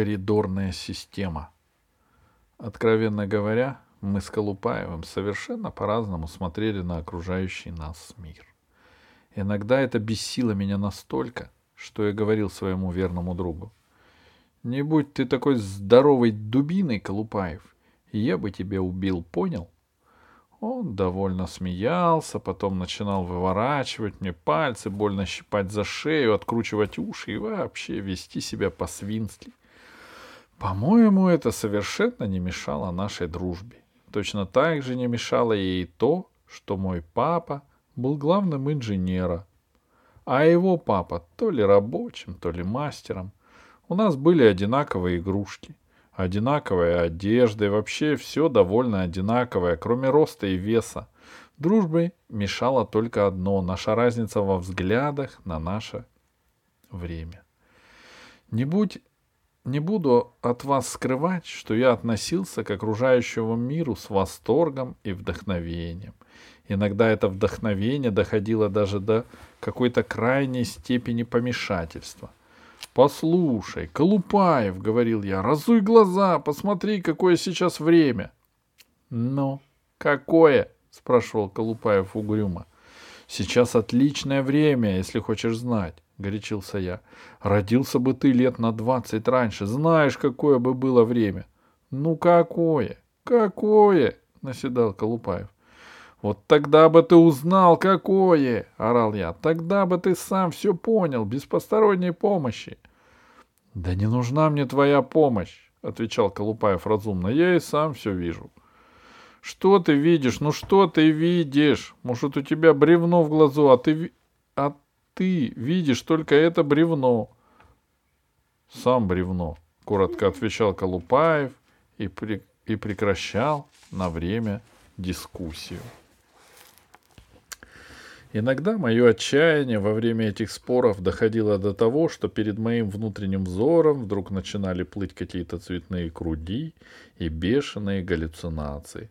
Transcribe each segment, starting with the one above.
коридорная система. Откровенно говоря, мы с Колупаевым совершенно по-разному смотрели на окружающий нас мир. Иногда это бесило меня настолько, что я говорил своему верному другу. Не будь ты такой здоровой дубиной, Колупаев, я бы тебя убил, понял? Он довольно смеялся, потом начинал выворачивать мне пальцы, больно щипать за шею, откручивать уши и вообще вести себя по-свински. По-моему, это совершенно не мешало нашей дружбе. Точно так же не мешало ей то, что мой папа был главным инженером, а его папа то ли рабочим, то ли мастером. У нас были одинаковые игрушки, одинаковая одежда и вообще все довольно одинаковое, кроме роста и веса. Дружбе мешало только одно — наша разница во взглядах на наше время. Не будь не буду от вас скрывать, что я относился к окружающему миру с восторгом и вдохновением. Иногда это вдохновение доходило даже до какой-то крайней степени помешательства. «Послушай, Колупаев», — говорил я, — «разуй глаза, посмотри, какое сейчас время». «Ну, какое?» — спрашивал Колупаев угрюмо. «Сейчас отличное время, если хочешь знать горячился я. Родился бы ты лет на двадцать раньше, знаешь, какое бы было время. Ну какое? Какое? наседал Колупаев. Вот тогда бы ты узнал, какое, орал я. Тогда бы ты сам все понял, без посторонней помощи. Да не нужна мне твоя помощь, отвечал Колупаев разумно. Я и сам все вижу. Что ты видишь? Ну что ты видишь? Может, у тебя бревно в глазу, а ты, а ты видишь только это бревно. Сам бревно, коротко отвечал Колупаев и, при, и прекращал на время дискуссию. Иногда мое отчаяние во время этих споров доходило до того, что перед моим внутренним взором вдруг начинали плыть какие-то цветные круги и бешеные галлюцинации.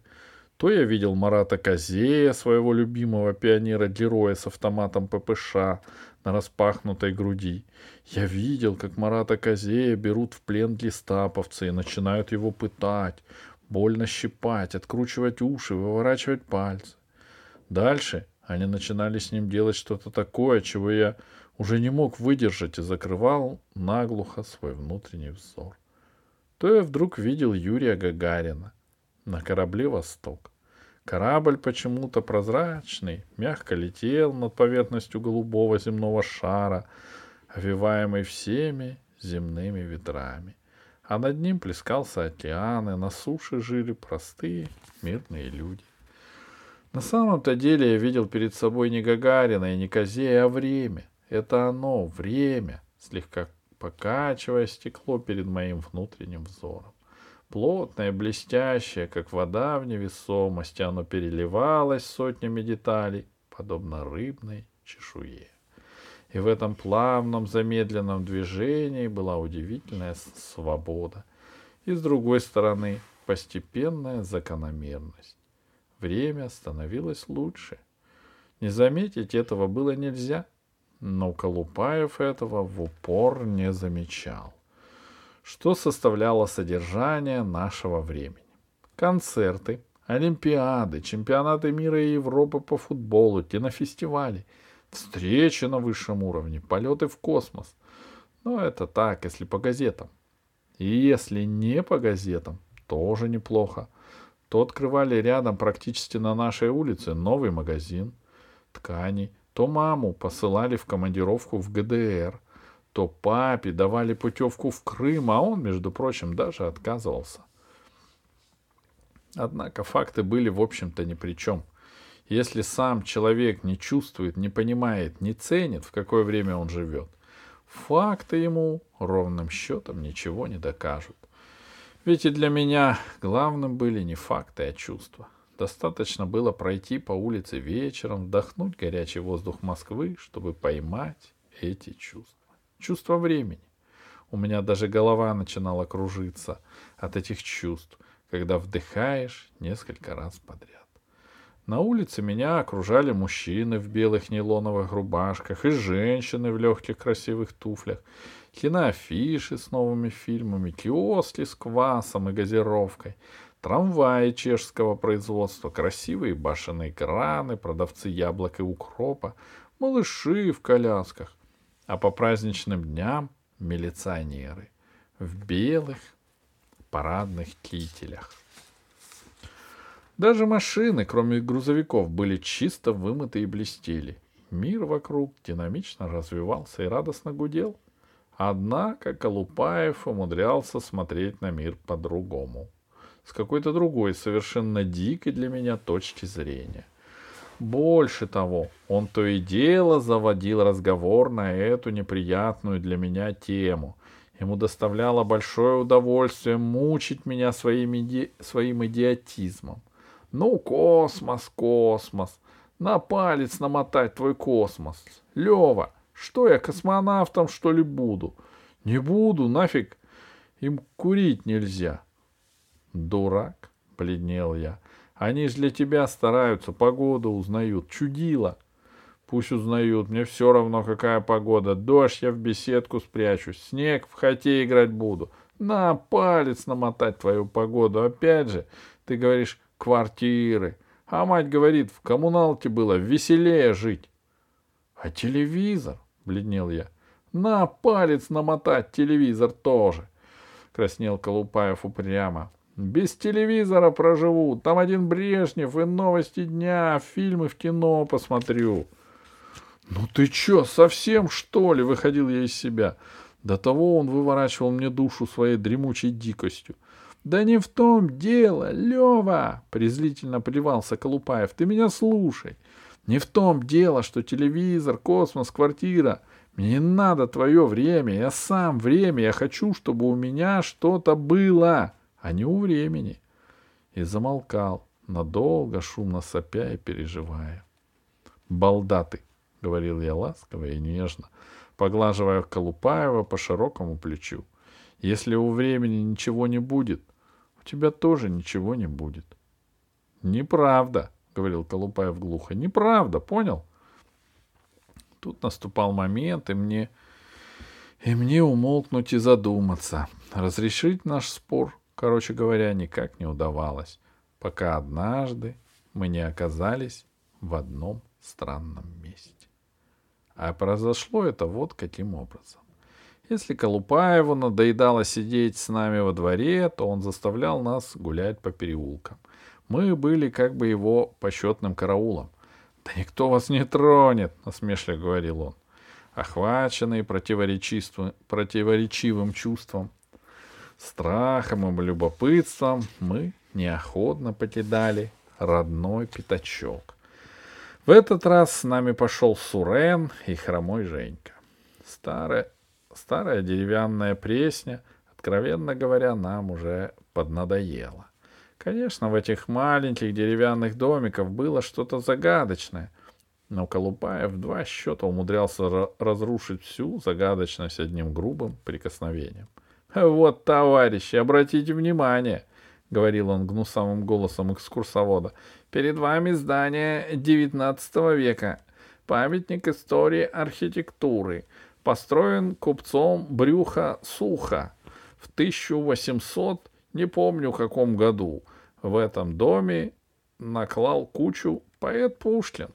То я видел Марата Козея, своего любимого пионера-героя с автоматом ППШ на распахнутой груди. Я видел, как Марата Козея берут в плен гестаповцы и начинают его пытать, больно щипать, откручивать уши, выворачивать пальцы. Дальше они начинали с ним делать что-то такое, чего я уже не мог выдержать и закрывал наглухо свой внутренний взор. То я вдруг видел Юрия Гагарина на корабле «Восток». Корабль почему-то прозрачный, мягко летел над поверхностью голубого земного шара, овиваемый всеми земными ветрами. А над ним плескался океан, и на суше жили простые мирные люди. На самом-то деле я видел перед собой не Гагарина и не Козея, а время. Это оно, время, слегка покачивая стекло перед моим внутренним взором. Плотное, блестящее, как вода в невесомости, оно переливалось сотнями деталей, подобно рыбной чешуе. И в этом плавном, замедленном движении была удивительная свобода. И с другой стороны, постепенная закономерность. Время становилось лучше. Не заметить этого было нельзя, но Колупаев этого в упор не замечал что составляло содержание нашего времени. Концерты, олимпиады, чемпионаты мира и Европы по футболу, кинофестивали, встречи на высшем уровне, полеты в космос. Но это так, если по газетам. И если не по газетам, тоже неплохо. То открывали рядом практически на нашей улице новый магазин тканей, то маму посылали в командировку в ГДР – то папе давали путевку в Крым, а он, между прочим, даже отказывался. Однако факты были, в общем-то, ни при чем. Если сам человек не чувствует, не понимает, не ценит, в какое время он живет, факты ему ровным счетом ничего не докажут. Ведь и для меня главным были не факты, а чувства. Достаточно было пройти по улице вечером, вдохнуть горячий воздух Москвы, чтобы поймать эти чувства чувство времени. У меня даже голова начинала кружиться от этих чувств, когда вдыхаешь несколько раз подряд. На улице меня окружали мужчины в белых нейлоновых рубашках и женщины в легких красивых туфлях, киноафиши с новыми фильмами, киоски с квасом и газировкой, трамваи чешского производства, красивые башенные краны, продавцы яблок и укропа, малыши в колясках, а по праздничным дням милиционеры в белых парадных кителях. Даже машины, кроме грузовиков, были чисто вымыты и блестели. Мир вокруг динамично развивался и радостно гудел. Однако Колупаев умудрялся смотреть на мир по-другому. С какой-то другой, совершенно дикой для меня точки зрения. Больше того, он то и дело заводил разговор на эту неприятную для меня тему. Ему доставляло большое удовольствие мучить меня своим, иди... своим идиотизмом. Ну, космос, космос. На палец намотать твой космос. Лева, что я космонавтом, что ли, буду? Не буду, нафиг. Им курить нельзя. Дурак, бледнел я. Они же для тебя стараются, погоду узнают. Чудило. Пусть узнают, мне все равно, какая погода. Дождь я в беседку спрячусь, снег в хате играть буду. На палец намотать твою погоду. Опять же, ты говоришь, квартиры. А мать говорит, в коммуналке было веселее жить. А телевизор, бледнел я. На палец намотать телевизор тоже. Краснел Колупаев упрямо. Без телевизора проживу. Там один Брежнев и новости дня, фильмы в кино посмотрю. Ну ты чё, совсем что ли? Выходил я из себя. До того он выворачивал мне душу своей дремучей дикостью. Да не в том дело, Лева, презрительно плевался Колупаев. Ты меня слушай. Не в том дело, что телевизор, космос, квартира. Мне не надо твое время. Я сам время. Я хочу, чтобы у меня что-то было а не у времени. И замолкал, надолго, шумно сопя и переживая. «Балда ты!» — говорил я ласково и нежно, поглаживая Колупаева по широкому плечу. «Если у времени ничего не будет, у тебя тоже ничего не будет». «Неправда!» — говорил Колупаев глухо. «Неправда, понял?» Тут наступал момент, и мне... И мне умолкнуть и задуматься. Разрешить наш спор короче говоря, никак не удавалось, пока однажды мы не оказались в одном странном месте. А произошло это вот каким образом. Если Колупаеву надоедало сидеть с нами во дворе, то он заставлял нас гулять по переулкам. Мы были как бы его почетным караулом. «Да никто вас не тронет», — насмешливо говорил он. Охваченный противоречивым чувством, страхом и любопытством мы неохотно покидали родной пятачок. В этот раз с нами пошел Сурен и хромой Женька. Старая, старая деревянная пресня, откровенно говоря, нам уже поднадоела. Конечно, в этих маленьких деревянных домиках было что-то загадочное, но Колупаев в два счета умудрялся разрушить всю загадочность одним грубым прикосновением. «Вот, товарищи, обратите внимание», — говорил он гнусавым голосом экскурсовода, — «перед вами здание XIX века, памятник истории архитектуры, построен купцом Брюха Суха в 1800, не помню каком году. В этом доме наклал кучу поэт Пушкин.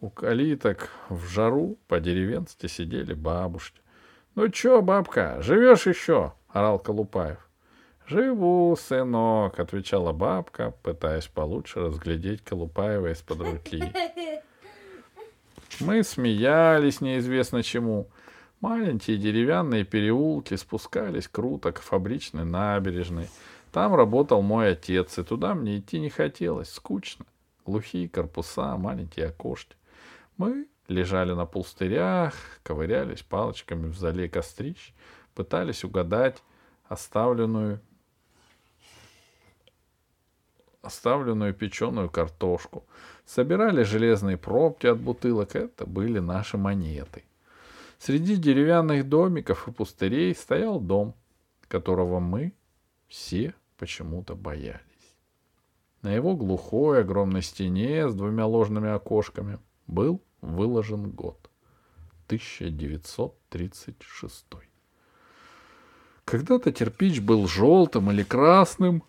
У калиток в жару по-деревенски сидели бабушки. «Ну чё, бабка, живешь еще?» — орал Колупаев. «Живу, сынок», — отвечала бабка, пытаясь получше разглядеть Колупаева из-под руки. Мы смеялись неизвестно чему. Маленькие деревянные переулки спускались круто к фабричной набережной. Там работал мой отец, и туда мне идти не хотелось, скучно. Глухие корпуса, маленькие окошки. Мы лежали на пустырях, ковырялись палочками в зале кострищ, пытались угадать оставленную оставленную печеную картошку, собирали железные пробки от бутылок, это были наши монеты. Среди деревянных домиков и пустырей стоял дом, которого мы все почему-то боялись. На его глухой огромной стене с двумя ложными окошками был выложен год. 1936. Когда-то кирпич был желтым или красным,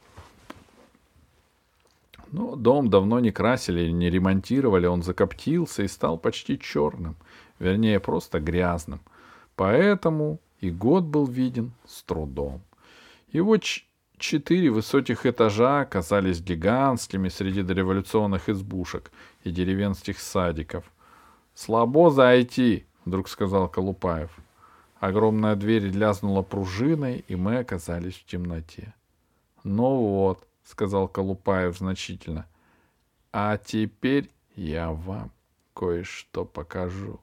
но дом давно не красили не ремонтировали, он закоптился и стал почти черным, вернее, просто грязным. Поэтому и год был виден с трудом. Его четыре высоких этажа казались гигантскими среди дореволюционных избушек и деревенских садиков. «Слабо зайти!» — вдруг сказал Колупаев. Огромная дверь лязнула пружиной, и мы оказались в темноте. «Ну вот», — сказал Колупаев значительно, — «а теперь я вам кое-что покажу».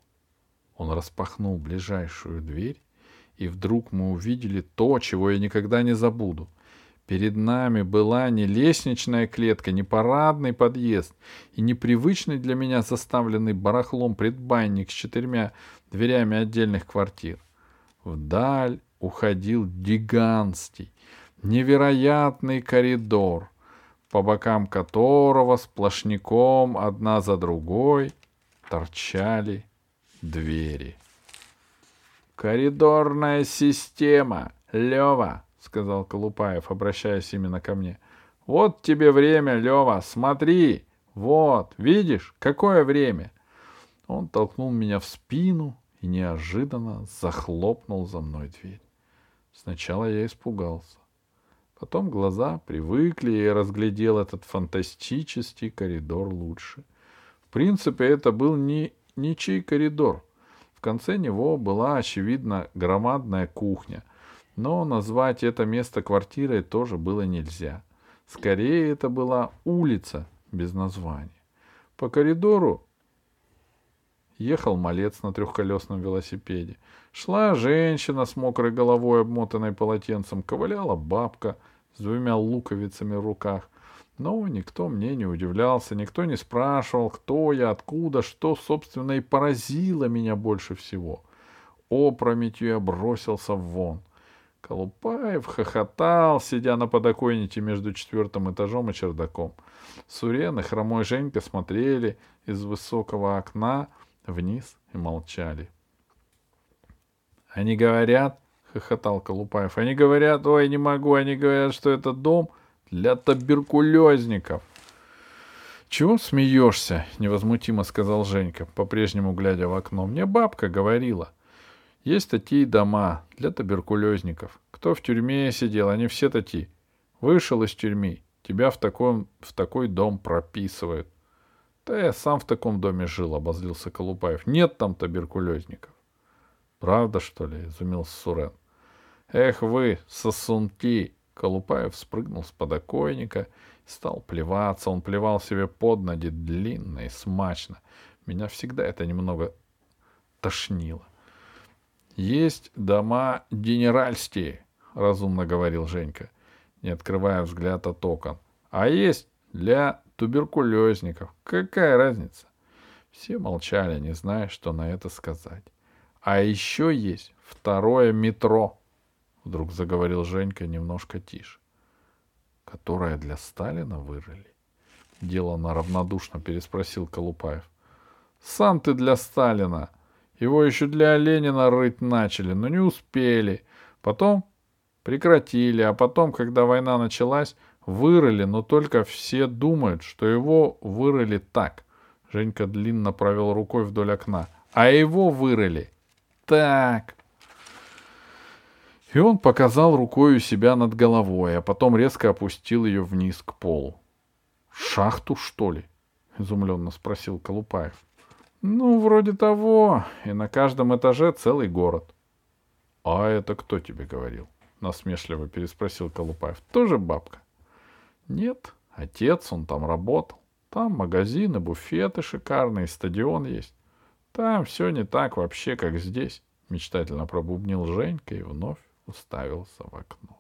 Он распахнул ближайшую дверь, и вдруг мы увидели то, чего я никогда не забуду — Перед нами была не лестничная клетка, не парадный подъезд и непривычный для меня заставленный барахлом предбанник с четырьмя дверями отдельных квартир. Вдаль уходил гигантский, невероятный коридор, по бокам которого сплошняком одна за другой торчали двери. «Коридорная система, Лева!» — сказал Колупаев, обращаясь именно ко мне. — Вот тебе время, Лева, смотри! Вот, видишь, какое время! Он толкнул меня в спину и неожиданно захлопнул за мной дверь. Сначала я испугался. Потом глаза привыкли, и я разглядел этот фантастический коридор лучше. В принципе, это был не ничей коридор. В конце него была, очевидно, громадная кухня, но назвать это место квартирой тоже было нельзя. Скорее, это была улица без названия. По коридору ехал малец на трехколесном велосипеде. Шла женщина с мокрой головой, обмотанной полотенцем, ковыляла бабка с двумя луковицами в руках. Но никто мне не удивлялся, никто не спрашивал, кто я, откуда, что, собственно, и поразило меня больше всего. Опрометью я бросился вон. Колупаев хохотал, сидя на подоконнике между четвертым этажом и чердаком. Сурен и хромой Женька смотрели из высокого окна вниз и молчали. — Они говорят, — хохотал Колупаев, — они говорят, ой, не могу, они говорят, что это дом для туберкулезников. — Чего смеешься? — невозмутимо сказал Женька, по-прежнему глядя в окно. — Мне бабка говорила — есть такие дома для туберкулезников. Кто в тюрьме сидел, они все такие. Вышел из тюрьмы, тебя в, таком, в такой дом прописывают. Да я сам в таком доме жил, обозлился Колупаев. Нет там туберкулезников. Правда, что ли? Изумился Сурен. Эх вы, сосунки! Колупаев спрыгнул с подоконника и стал плеваться. Он плевал себе под ноги длинно и смачно. Меня всегда это немного тошнило. Есть дома генеральские, разумно говорил Женька, не открывая взгляд от окон. А есть для туберкулезников. Какая разница? Все молчали, не зная, что на это сказать. А еще есть второе метро, вдруг заговорил Женька немножко тише, которое для Сталина вырыли. Делано равнодушно переспросил Колупаев. Сам ты для Сталина, его еще для Ленина рыть начали, но не успели. Потом прекратили, а потом, когда война началась, вырыли, но только все думают, что его вырыли так. Женька длинно провел рукой вдоль окна. А его вырыли так. И он показал рукой у себя над головой, а потом резко опустил ее вниз к полу. «Шахту, что ли?» — изумленно спросил Колупаев. Ну, вроде того. И на каждом этаже целый город. — А это кто тебе говорил? — насмешливо переспросил Колупаев. — Тоже бабка? — Нет, отец, он там работал. Там магазины, буфеты шикарные, стадион есть. Там все не так вообще, как здесь, — мечтательно пробубнил Женька и вновь уставился в окно.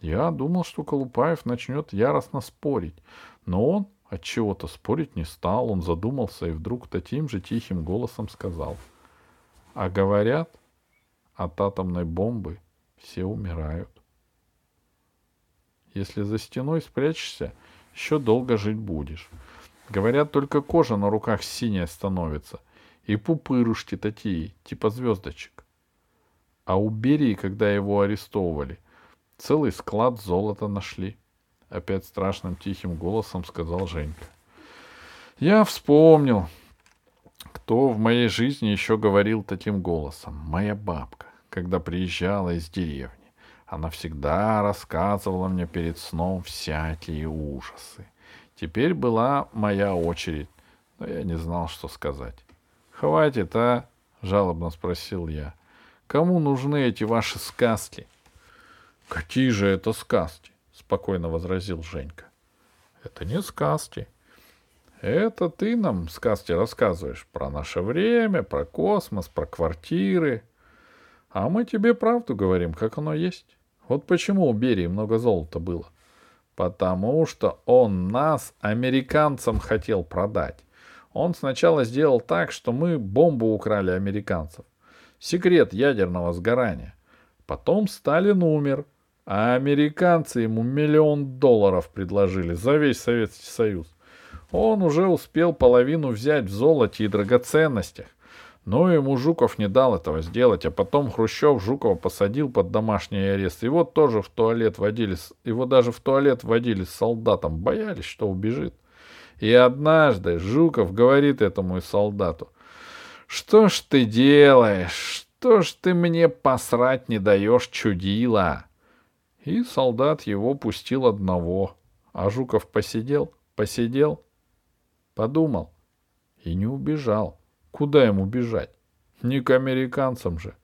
Я думал, что Колупаев начнет яростно спорить, но он от чего-то спорить не стал, он задумался и вдруг таким же тихим голосом сказал. А говорят, от атомной бомбы все умирают. Если за стеной спрячешься, еще долго жить будешь. Говорят, только кожа на руках синяя становится, и пупырушки такие, типа звездочек. А у Берии, когда его арестовывали, целый склад золота нашли. Опять страшным тихим голосом сказал Женька. Я вспомнил, кто в моей жизни еще говорил таким голосом. Моя бабка, когда приезжала из деревни. Она всегда рассказывала мне перед сном всякие ужасы. Теперь была моя очередь, но я не знал, что сказать. «Хватит, а?» — жалобно спросил я. «Кому нужны эти ваши сказки?» «Какие же это сказки?» — спокойно возразил Женька. «Это не сказки. Это ты нам сказки рассказываешь про наше время, про космос, про квартиры. А мы тебе правду говорим, как оно есть. Вот почему у Берии много золота было. Потому что он нас американцам хотел продать. Он сначала сделал так, что мы бомбу украли американцев. Секрет ядерного сгорания. Потом Сталин умер, а американцы ему миллион долларов предложили за весь Советский Союз. Он уже успел половину взять в золоте и драгоценностях. Но ему Жуков не дал этого сделать, а потом Хрущев Жукова посадил под домашний арест. Его тоже в туалет водили, его даже в туалет водили с солдатом, боялись, что убежит. И однажды Жуков говорит этому солдату, «Что ж ты делаешь? Что ж ты мне посрать не даешь, чудила?» И солдат его пустил одного, а Жуков посидел, посидел, подумал и не убежал. Куда ему бежать? Не к американцам же.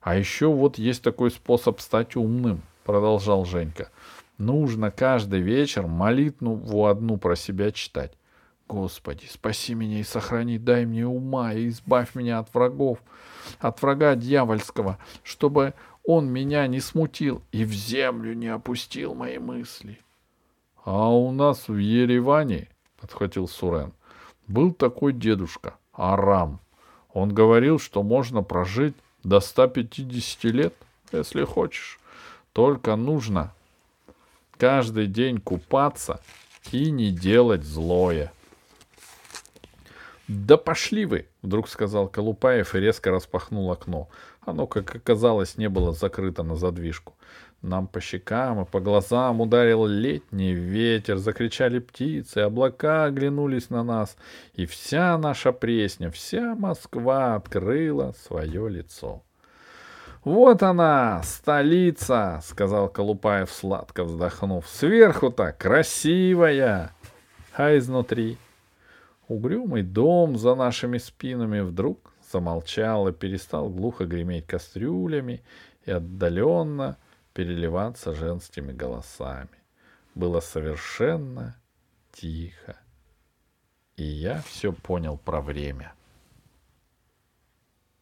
А еще вот есть такой способ стать умным, продолжал Женька. Нужно каждый вечер молитву одну про себя читать. Господи, спаси меня и сохрани, дай мне ума и избавь меня от врагов, от врага дьявольского, чтобы он меня не смутил и в землю не опустил мои мысли. — А у нас в Ереване, — подхватил Сурен, — был такой дедушка — Арам. Он говорил, что можно прожить до 150 лет, если хочешь. Только нужно каждый день купаться и не делать злое. «Да пошли вы!» — вдруг сказал Колупаев и резко распахнул окно. Оно, как оказалось, не было закрыто на задвижку. Нам по щекам и по глазам ударил летний ветер, закричали птицы, облака оглянулись на нас, и вся наша пресня, вся Москва открыла свое лицо. «Вот она, столица!» — сказал Колупаев, сладко вздохнув. «Сверху-то красивая!» А изнутри угрюмый дом за нашими спинами вдруг замолчал и перестал глухо греметь кастрюлями и отдаленно переливаться женскими голосами. Было совершенно тихо. И я все понял про время. —